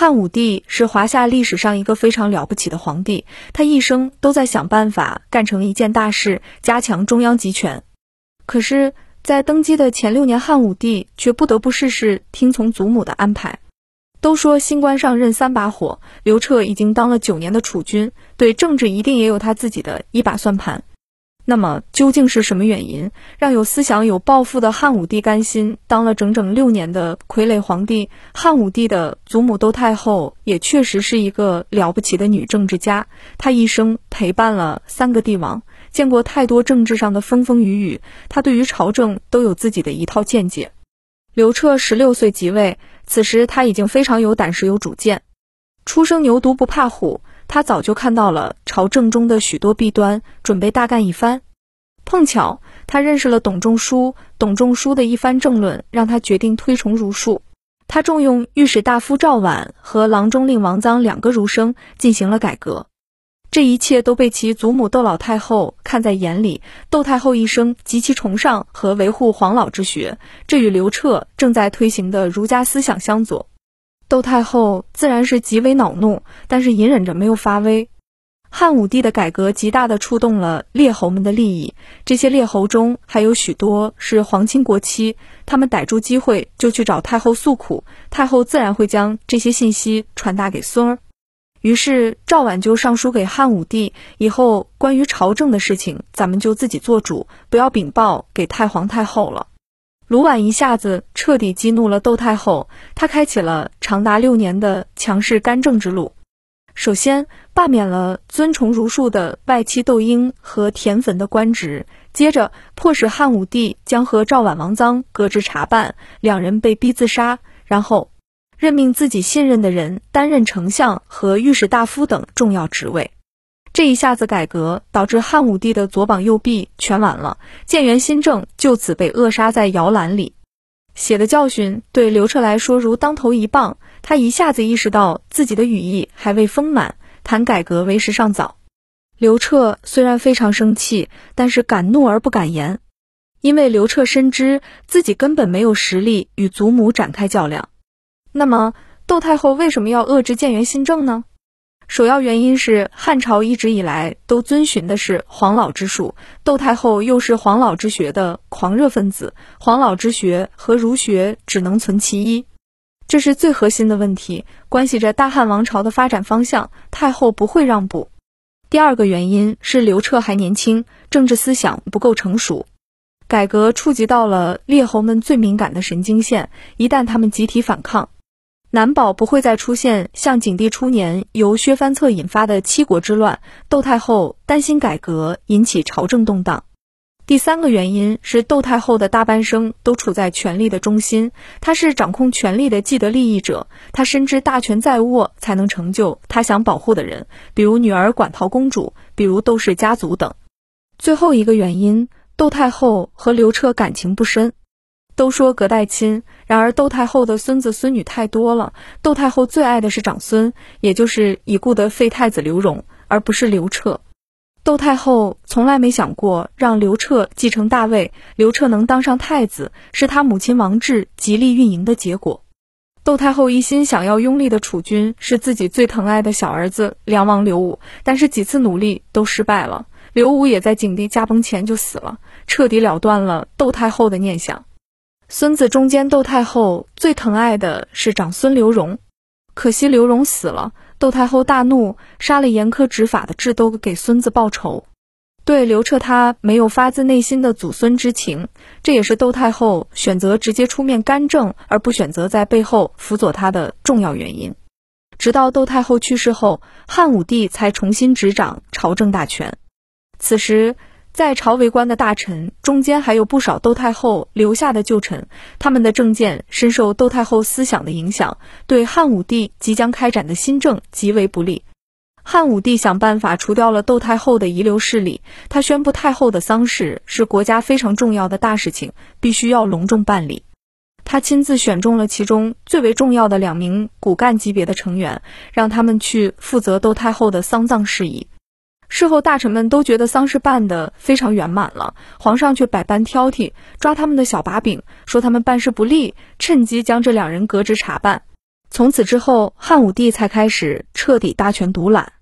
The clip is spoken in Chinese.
汉武帝是华夏历史上一个非常了不起的皇帝，他一生都在想办法干成一件大事，加强中央集权。可是，在登基的前六年，汉武帝却不得不事事听从祖母的安排。都说新官上任三把火，刘彻已经当了九年的储君，对政治一定也有他自己的一把算盘。那么究竟是什么原因，让有思想、有抱负的汉武帝甘心当了整整六年的傀儡皇帝？汉武帝的祖母窦太后也确实是一个了不起的女政治家，她一生陪伴了三个帝王，见过太多政治上的风风雨雨，她对于朝政都有自己的一套见解。刘彻十六岁即位，此时他已经非常有胆识、有主见。初生牛犊不怕虎，他早就看到了朝政中的许多弊端，准备大干一番。碰巧他认识了董仲舒，董仲舒的一番政论让他决定推崇儒术。他重用御史大夫赵绾和郎中令王臧两个儒生进行了改革。这一切都被其祖母窦老太后看在眼里。窦太后一生极其崇尚和维护黄老之学，这与刘彻正在推行的儒家思想相左。窦太后自然是极为恼怒，但是隐忍着没有发威。汉武帝的改革极大的触动了列侯们的利益，这些列侯中还有许多是皇亲国戚，他们逮住机会就去找太后诉苦，太后自然会将这些信息传达给孙儿。于是赵绾就上书给汉武帝，以后关于朝政的事情，咱们就自己做主，不要禀报给太皇太后了。卢绾一下子彻底激怒了窦太后，他开启了长达六年的强势干政之路。首先罢免了尊崇儒术的外戚窦婴和田汾的官职，接着迫使汉武帝将和赵绾、王臧革职查办，两人被逼自杀，然后。任命自己信任的人担任丞相和御史大夫等重要职位，这一下子改革导致汉武帝的左膀右臂全完了，建元新政就此被扼杀在摇篮里。血的教训对刘彻来说如当头一棒，他一下子意识到自己的羽翼还未丰满，谈改革为时尚早。刘彻虽然非常生气，但是敢怒而不敢言，因为刘彻深知自己根本没有实力与祖母展开较量。那么，窦太后为什么要遏制建元新政呢？首要原因是汉朝一直以来都遵循的是黄老之术，窦太后又是黄老之学的狂热分子，黄老之学和儒学只能存其一，这是最核心的问题，关系着大汉王朝的发展方向，太后不会让步。第二个原因是刘彻还年轻，政治思想不够成熟。改革触及到了列侯们最敏感的神经线，一旦他们集体反抗。难保不会再出现像景帝初年由薛藩策引发的七国之乱。窦太后担心改革引起朝政动荡。第三个原因是窦太后的大半生都处在权力的中心，她是掌控权力的既得利益者，她深知大权在握才能成就她想保护的人，比如女儿馆陶公主，比如窦氏家族等。最后一个原因，窦太后和刘彻感情不深。都说隔代亲，然而窦太后的孙子孙女太多了，窦太后最爱的是长孙，也就是已故的废太子刘荣，而不是刘彻。窦太后从来没想过让刘彻继承大位，刘彻能当上太子，是他母亲王志极力运营的结果。窦太后一心想要拥立的储君是自己最疼爱的小儿子梁王刘武，但是几次努力都失败了，刘武也在景帝驾崩前就死了，彻底了断了窦太后的念想。孙子中间，窦太后最疼爱的是长孙刘荣，可惜刘荣死了，窦太后大怒，杀了严苛执法的智都给孙子报仇。对刘彻，他没有发自内心的祖孙之情，这也是窦太后选择直接出面干政，而不选择在背后辅佐他的重要原因。直到窦太后去世后，汉武帝才重新执掌朝政大权。此时。在朝为官的大臣中间，还有不少窦太后留下的旧臣，他们的政见深受窦太后思想的影响，对汉武帝即将开展的新政极为不利。汉武帝想办法除掉了窦太后的遗留势力，他宣布太后的丧事是国家非常重要的大事情，必须要隆重办理。他亲自选中了其中最为重要的两名骨干级别的成员，让他们去负责窦太后的丧葬事宜。事后，大臣们都觉得丧事办得非常圆满了，皇上却百般挑剔，抓他们的小把柄，说他们办事不力，趁机将这两人革职查办。从此之后，汉武帝才开始彻底大权独揽。